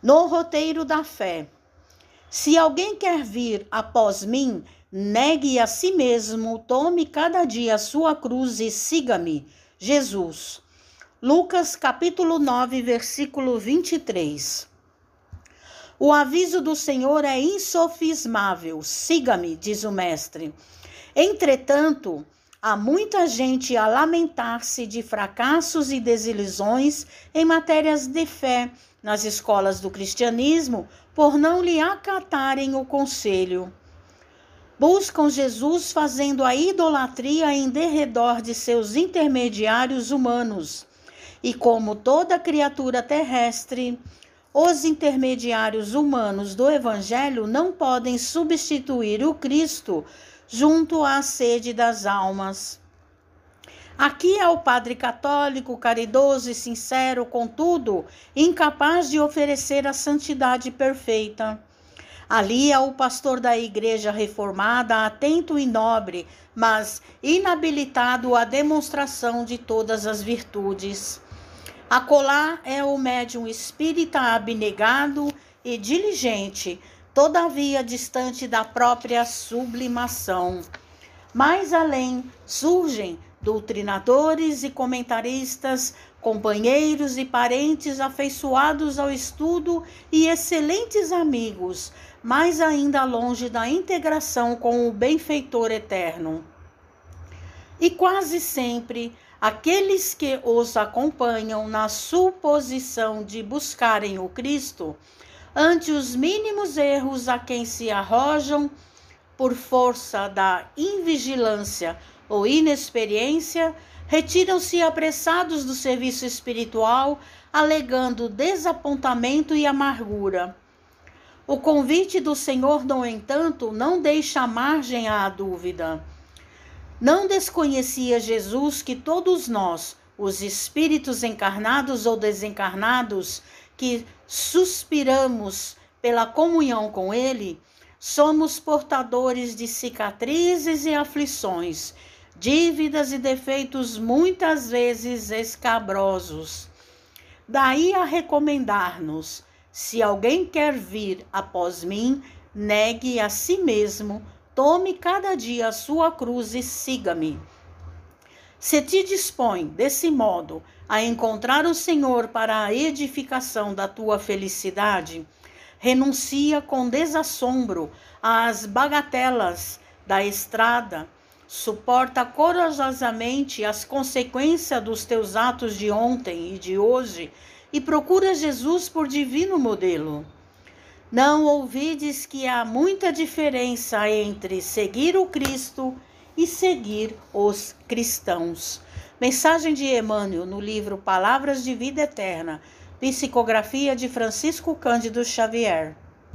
No roteiro da fé. Se alguém quer vir após mim, negue a si mesmo, tome cada dia a sua cruz e siga-me. Jesus. Lucas capítulo 9, versículo 23. O aviso do Senhor é insofismável. Siga-me, diz o mestre. Entretanto, há muita gente a lamentar-se de fracassos e desilusões em matérias de fé nas escolas do cristianismo por não lhe acatarem o conselho. Buscam Jesus fazendo a idolatria em derredor de seus intermediários humanos. E como toda criatura terrestre, os intermediários humanos do Evangelho não podem substituir o Cristo junto à sede das almas. Aqui é o padre católico, caridoso e sincero, contudo, incapaz de oferecer a santidade perfeita. Ali é o pastor da igreja reformada, atento e nobre, mas inabilitado à demonstração de todas as virtudes. Acolá é o médium espírita abnegado e diligente, todavia distante da própria sublimação. Mais além surgem doutrinadores e comentaristas, companheiros e parentes afeiçoados ao estudo e excelentes amigos, mais ainda longe da integração com o benfeitor eterno. E quase sempre Aqueles que os acompanham na suposição de buscarem o Cristo, ante os mínimos erros a quem se arrojam por força da invigilância ou inexperiência, retiram-se apressados do serviço espiritual, alegando desapontamento e amargura. O convite do Senhor, no entanto, não deixa margem à dúvida. Não desconhecia Jesus que todos nós, os espíritos encarnados ou desencarnados, que suspiramos pela comunhão com Ele, somos portadores de cicatrizes e aflições, dívidas e defeitos muitas vezes escabrosos. Daí a recomendar-nos: se alguém quer vir após mim, negue a si mesmo Tome cada dia a sua cruz e siga-me. Se te dispõe, desse modo, a encontrar o Senhor para a edificação da tua felicidade, renuncia com desassombro às bagatelas da estrada, suporta corajosamente as consequências dos teus atos de ontem e de hoje e procura Jesus por divino modelo. Não ouvides que há muita diferença entre seguir o Cristo e seguir os cristãos. Mensagem de Emmanuel no livro Palavras de Vida Eterna, psicografia de Francisco Cândido Xavier.